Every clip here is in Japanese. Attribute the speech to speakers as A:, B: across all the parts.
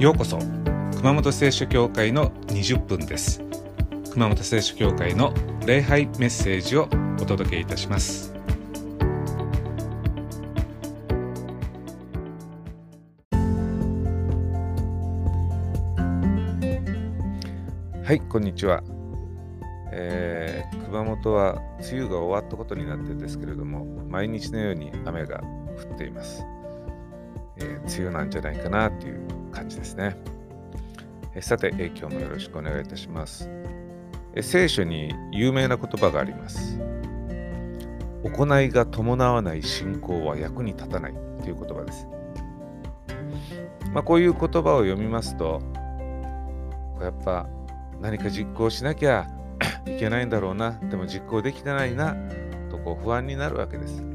A: ようこそ熊本聖書教会の20分です。熊本聖書教会の礼拝メッセージをお届けいたします。はいこんにちは、えー、熊本は梅雨が終わったことになってですけれども毎日のように雨が降っています、えー、梅雨なんじゃないかなという感じですね。さて、今日もよろしくお願いいたします。え聖書に有名な言葉があります。行いが伴わない信仰は役に立たないという言葉です。まあ、こういう言葉を読みますと、やっぱ何か実行しなきゃいけないんだろうな、でも実行できてないな、とこう不安になるわけです。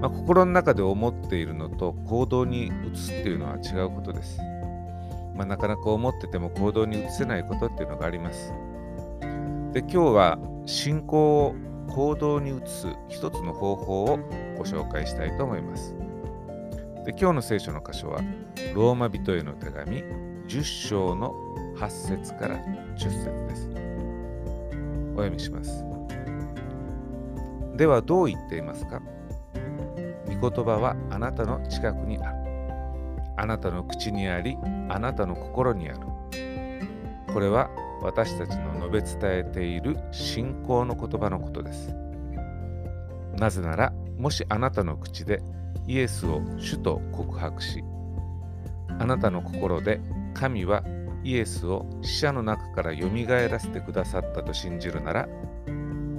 A: まあ、心の中で思っているのと行動に移すっていうのは違うことです。まあ、なかなか思ってても行動に移せないことっていうのがあります。で今日は信仰を行動に移す一つの方法をご紹介したいと思います。で今日の聖書の箇所はローマ人への手紙10章の8節から10節です。お読みします。ではどう言っていますか？言葉はあなたの近くにある。あなたの口にあり、あなたの心にある。これは私たちの述べ伝えている信仰の言葉のことです。なぜなら、もしあなたの口でイエスを主と告白し、あなたの心で神はイエスを死者の中からよみがえらせてくださったと信じるなら、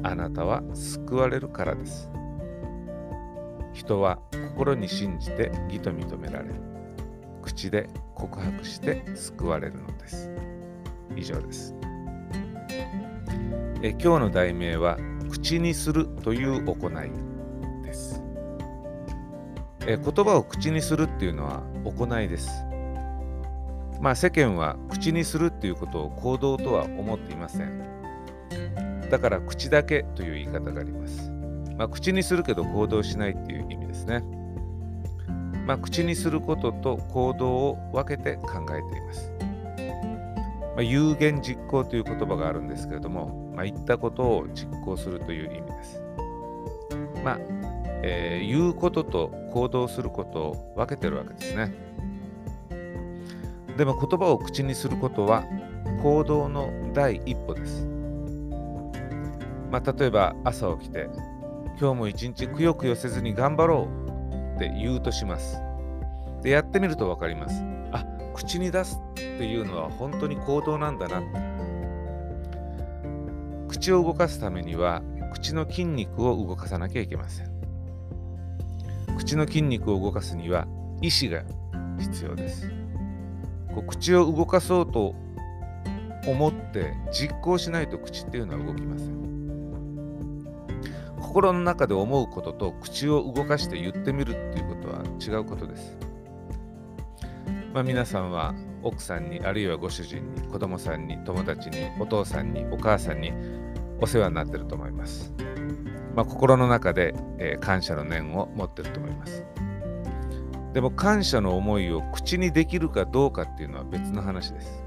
A: あなたは救われるからです。人は心に信じて義と認められる。口で告白して救われるのです。以上です。え今日の題名は口にするという行いです。え言葉を口にするっていうのは行いです。まあ世間は口にするっていうことを行動とは思っていません。だから口だけという言い方があります。まあ、口にするけど行動しないっていう意味ですね。まあ、口にすることと行動を分けて考えています。まあ、有言実行という言葉があるんですけれども、まあ、言ったことを実行するという意味です。まあ、えー、言うことと行動することを分けてるわけですね。でも言葉を口にすることは行動の第一歩です。まあ、例えば朝起きて今日も一日くよくよせずに頑張ろうって言うとします。で、やってみると分かります。あ、口に出すっていうのは本当に行動なんだな。口を動かすためには、口の筋肉を動かさなきゃいけません。口の筋肉を動かすには意志が必要です。こう口を動かそうと思って実行しないと口っていうのは動きません。心の中で思うことと口を動かして言ってみるっていうことは違うことです。まあ、皆さんは奥さんにあるいはご主人に子供さんに友達にお父さんにお母さんにお世話になってると思います。まあ、心の中で、えー、感謝の念を持ってると思います。でも感謝の思いを口にできるかどうかっていうのは別の話です。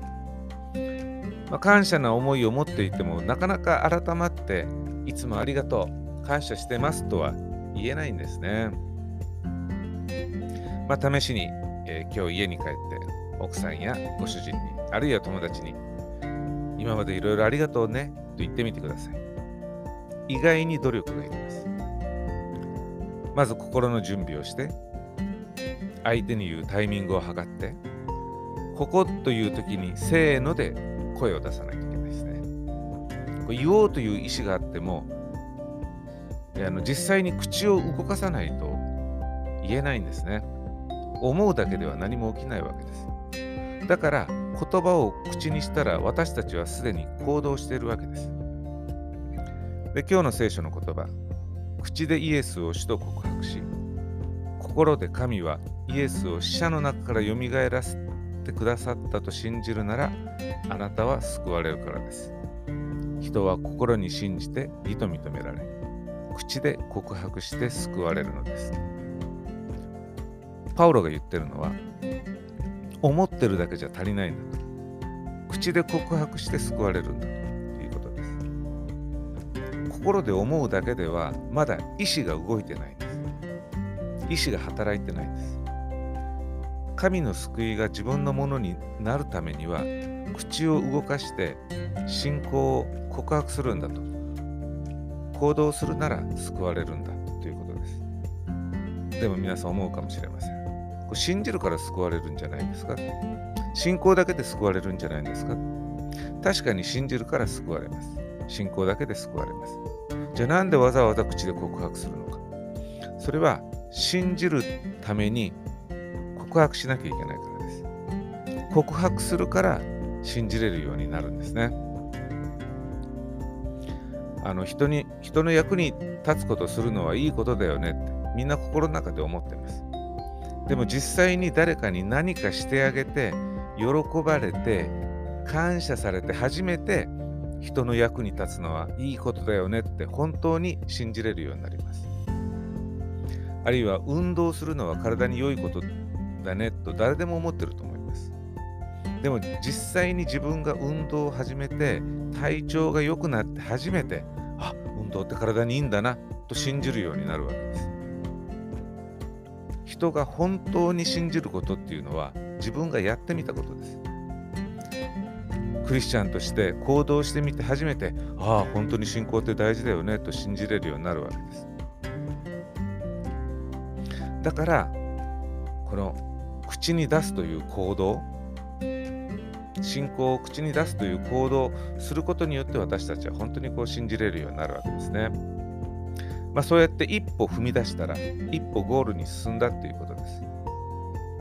A: まあ、感謝な思いを持っていてもなかなか改まっていつもありがとう感謝してますとは言えないんですね。まあ、試しに、えー、今日家に帰って奥さんやご主人に、あるいは友達に、今までいろいろありがとうねと言ってみてください。意外に努力がいります。まず心の準備をして、相手に言うタイミングを測って、ここという時にせーので声を出さないといけないですね。これ言おうという意思があっても、あの実際に口を動かさないと言えないんですね。思うだけでは何も起きないわけです。だから言葉を口にしたら私たちはすでに行動しているわけです。で今日の聖書の言葉、口でイエスを主と告白し、心で神はイエスを死者の中からよみがえらせてくださったと信じるなら、あなたは救われるからです。人は心に信じて義と認められ、口で告白して救われるのです。パウロが言ってるのは、思ってるだけじゃ足りないんだと。口で告白して救われるんだということです。心で思うだけではまだ意志が動いてないんです。意志が働いてないんです。神の救いが自分のものになるためには口を動かして信仰を告白するんだと。行動するなら救われるんだということです。でも皆さん思うかもしれません。これ信じるから救われるんじゃないですか？信仰だけで救われるんじゃないですか？確かに信じるから救われます。信仰だけで救われます。じゃあなんでわざわざ口で告白するのか？それは信じるために告白しなきゃいけないからです。告白するから信じれるようになるんですね。あの人に人の役に立つことするのはいいことだよねってみんな心の中で思ってます。でも実際に誰かに何かしてあげて喜ばれて感謝されて初めて人の役に立つのはいいことだよねって本当に信じれるようになります。あるいは運動するのは体に良いことだねと誰でも思ってると思います。でも実際に自分が運動を始めて体調が良くなって初めてあ運動って体にいいんだなと信じるようになるわけです。人が本当に信じることっていうのは自分がやってみたことです。クリスチャンとして行動してみて初めてああ本当に信仰って大事だよねと信じれるようになるわけです。だからこの口に出すという行動信仰を口に出すという行動をすることによって私たちは本当にこう信じれるようになるわけですね。まあ、そうやって一歩踏み出したら一歩ゴールに進んだということです。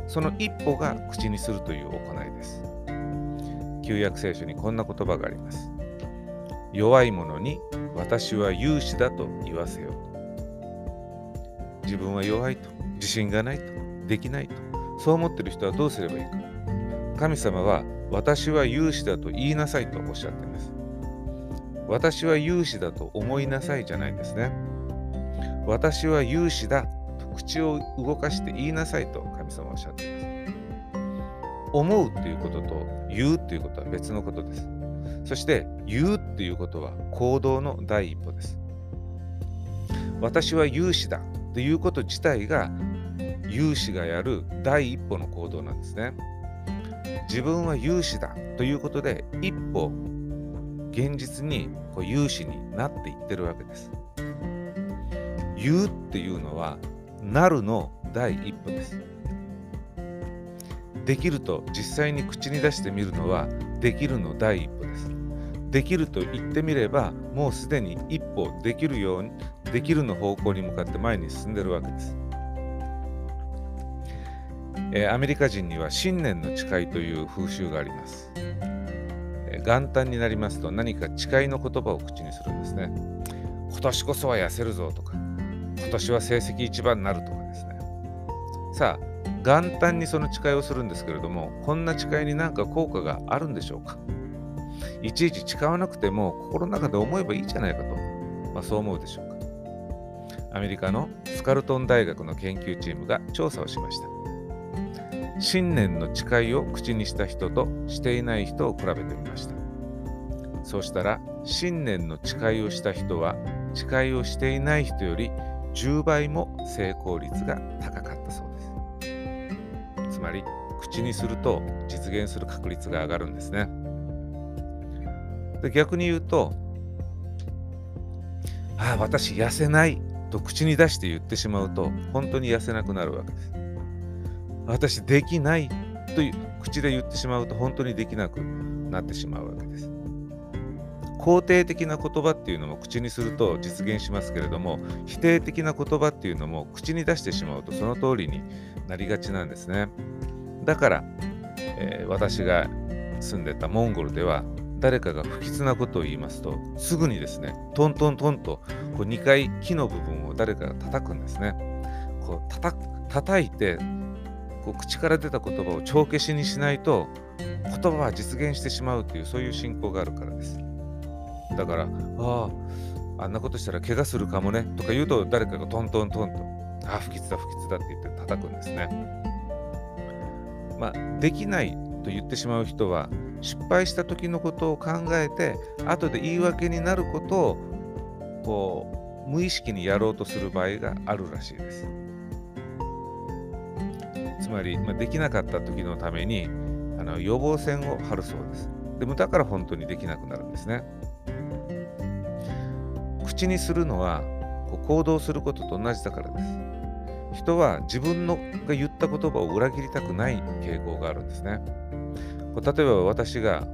A: その一歩が口にするという行いです。旧約聖書にこんな言葉があります。弱い者に私は勇士だと言わせよう。自分は弱いと、自信がないと、できないと。そう思ってる人はどうすればいいか。神様は私は勇士だと言いなさいとおっしゃっています。私は勇士だと思いなさいじゃないんですね。私は勇士だと口を動かして言いなさいと神様はおっしゃっています。思うということと言うということは別のことです。そして言うっていうことは行動の第一歩です。私は勇士だということ自体が有志がやる第一歩の行動なんですね。自分は有志だということで一歩現実にこう有志になっていってるわけです。言うっていうのはなるの第一歩です。できると実際に口に出してみるのはできるの第一歩です。できると言ってみればもうすでに一歩できるようにできるの方向に向かって前に進んでるわけです。え、アメリカ人には新年の誓いという風習があります、え、元旦になりますと何か誓いの言葉を口にするんですね。今年こそは痩せるぞとか今年は成績一番になるとかですね。さあ元旦にその誓いをするんですけれどもこんな誓いに何か効果があるんでしょうか。いちいち誓わなくても心の中で思えばいいじゃないかと、まあ、そう思うでしょうか。アメリカのスカルトン大学の研究チームが調査をしました。新年の誓いを口にした人としていない人を比べてみました。そうしたら、新年の誓いをした人は、誓いをしていない人より10倍も成功率が高かったそうです。つまり、口にすると実現する確率が上がるんですね。で逆に言うと、ああ、私痩せないと口に出して言ってしまうと、本当に痩せなくなるわけです。私できないという口で言ってしまうと本当にできなくなってしまうわけです。肯定的な言葉っていうのも口にすると実現しますけれども否定的な言葉っていうのも口に出してしまうとその通りになりがちなんですね。だから、えー、私が住んでたモンゴルでは誰かが不吉なことを言いますとすぐにですねトントントンとこう2回木の部分を誰かが叩くんですね。こう叩叩いてこう口から出た言葉を帳消しにしないと言葉は実現してしまうというそういう信仰があるからです。だから、ああ、あんなことしたら怪我するかもねとか言うと誰かがトントントンと、ああ、不吉だ不吉だって言って叩くんですね。まあ、できないと言ってしまう人は失敗した時のことを考えて後で言い訳になることをこう無意識にやろうとする場合があるらしいです。つまり、まあ、できなかった時のためにあの予防線を張るそうです。でもだから本当にできなくなるんですね。口にするのはこう行動することと同じだからです。人は自分のが言った言葉を裏切りたくない傾向があるんですね。こう例えば私が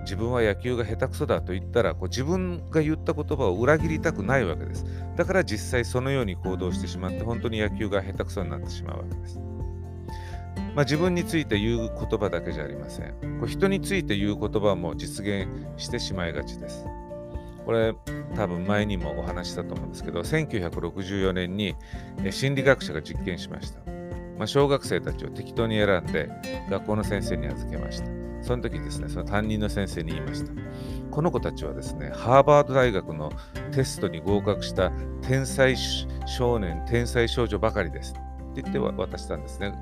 A: 自分は野球が下手くそだと言ったらこう自分が言った言葉を裏切りたくないわけです。だから実際そのように行動してしまって本当に野球が下手くそになってしまうわけです。まあ、自分について言う言葉だけじゃありません。こう人について言う言葉も実現してしまいがちです。これ多分前にもお話したと思うんですけど1964年に心理学者が実験しました、まあ、小学生たちを適当に選んで学校の先生に預けました。その時ですねその担任の先生に言いました。この子たちはですねハーバード大学のテストに合格した天才少年天才少女ばかりです。って言って渡したんですね。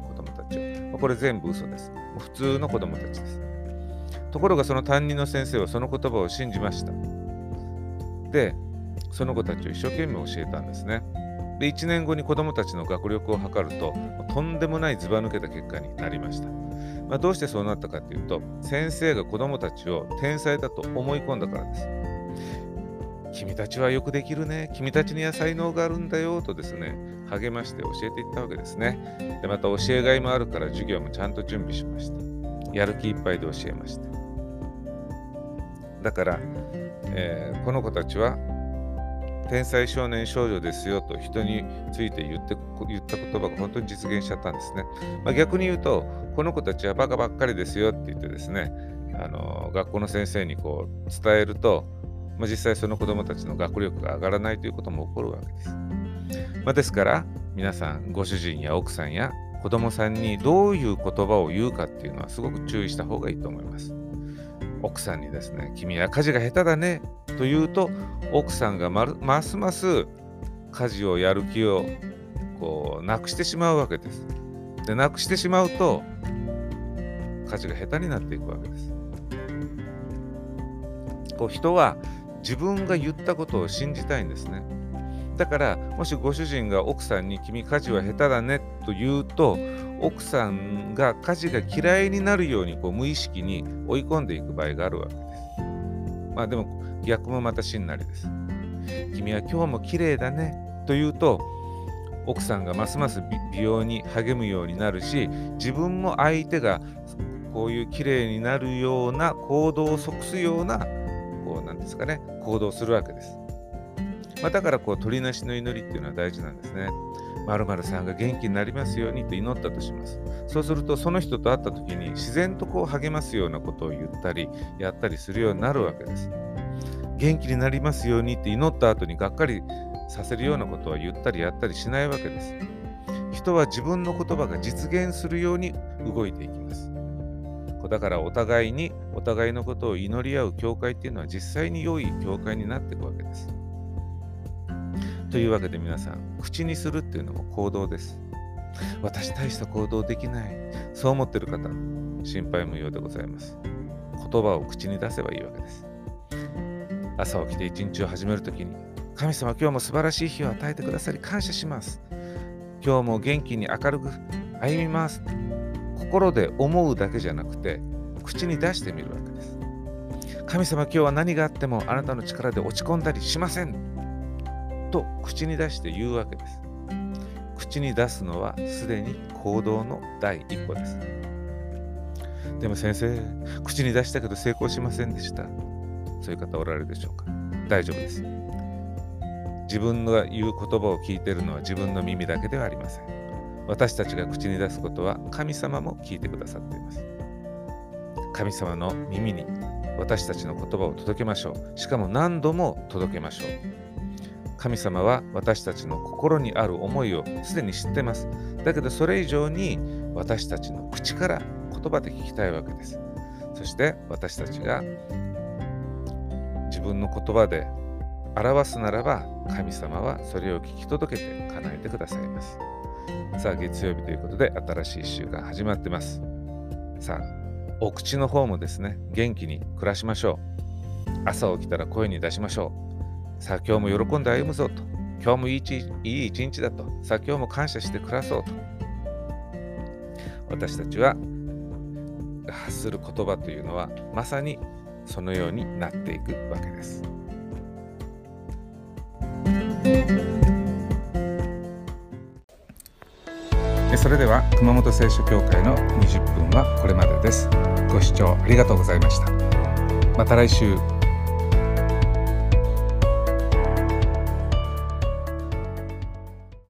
A: これ全部嘘です普通の子供たちですところがその担任の先生はその言葉を信じましたでその子たちを一生懸命教えたんですね。で1年後に子どもたちの学力を測るととんでもないずば抜けた結果になりました。まあ、どうしてそうなったかというと先生が子どもたちを天才だと思い込んだからです。君たちはよくできるね。君たちには才能があるんだよとですね、励まして教えていったわけですね。で、また教えがいもあるから授業もちゃんと準備しました。やる気いっぱいで教えました。だから、えー、この子たちは天才少年少女ですよと人について言って言った言葉が本当に実現しちゃったんですね。まあ、逆に言うと、この子たちはバカばっかりですよって言ってですね、あの学校の先生にこう伝えると、まあ、実際その子どもたちの学力が上がらないということも起こるわけです。まあ、ですから皆さんご主人や奥さんや子供さんにどういう言葉を言うかっていうのはすごく注意した方がいいと思います。奥さんにですね、君は家事が下手だねと言うと、奥さんがますます家事をやる気をこうなくしてしまうわけです。で、なくしてしまうと、家事が下手になっていくわけです。こう人は自分が言ったことを信じたいんですね。だから、もしご主人が奥さんに君家事は下手だねと言うと、奥さんが家事が嫌いになるようにこう無意識に追い込んでいく場合があるわけです。まあでも逆もまたしんなりです。君は今日も綺麗だねと言うと奥さんがますます美容に励むようになるし自分も相手がこういう綺麗になるような行動を即すようなこうなんですかね行動するわけです。まあ、だからこう鳥なしの祈りっていうのは大事なんですね。〇〇さんが元気になりますようにと祈ったとします。そうすると、その人と会った時に自然とこう励ますようなことを言ったり、やったりするようになるわけです。元気になりますようにって祈った後にがっかりさせるようなことは言ったりやったりしないわけです。人は自分の言葉が実現するように動いていきます。だからお互いにお互いのことを祈り合う教会っていうのは実際に良い教会になっていくわけです。というわけで皆さん、口にするっていうのも行動です。私大した行動できない。そう思ってる方、心配無用でございます。言葉を口に出せばいいわけです。朝起きて一日を始めるときに、神様今日も素晴らしい日を与えてくださり感謝します。今日も元気に明るく歩みます。心で思うだけじゃなくて、口に出してみるわけです。神様今日は何があってもあなたの力で落ち込んだりしません。と口に出して言うわけです。口に出すのはすでに行動の第一歩です。でも先生、口に出したけど成功しませんでした。そういう方おられるでしょうか大丈夫です。自分が言う言葉を聞いているのは自分の耳だけではありません。私たちが口に出すことは神様も聞いてくださっています。神様の耳に私たちの言葉を届けましょう。しかも何度も届けましょう。神様は私たちの心にある思いをすでに知ってます。だけどそれ以上に私たちの口から言葉で聞きたいわけです。そして私たちが自分の言葉で表すならば神様はそれを聞き届けて叶えてくださいます。さあ月曜日ということで新しい週が始まってます。さあお口の方もですね元気に暮らしましょう朝起きたら声に出しましょうさあ今日も喜んで歩むぞと今日もいいいい一日だとさあ今日も感謝して暮らそうと私たちは発する言葉というのはまさにそのようになっていくわけです。それでは熊本聖書協会の20分はこれまでです。ご視聴ありがとうございました。また来週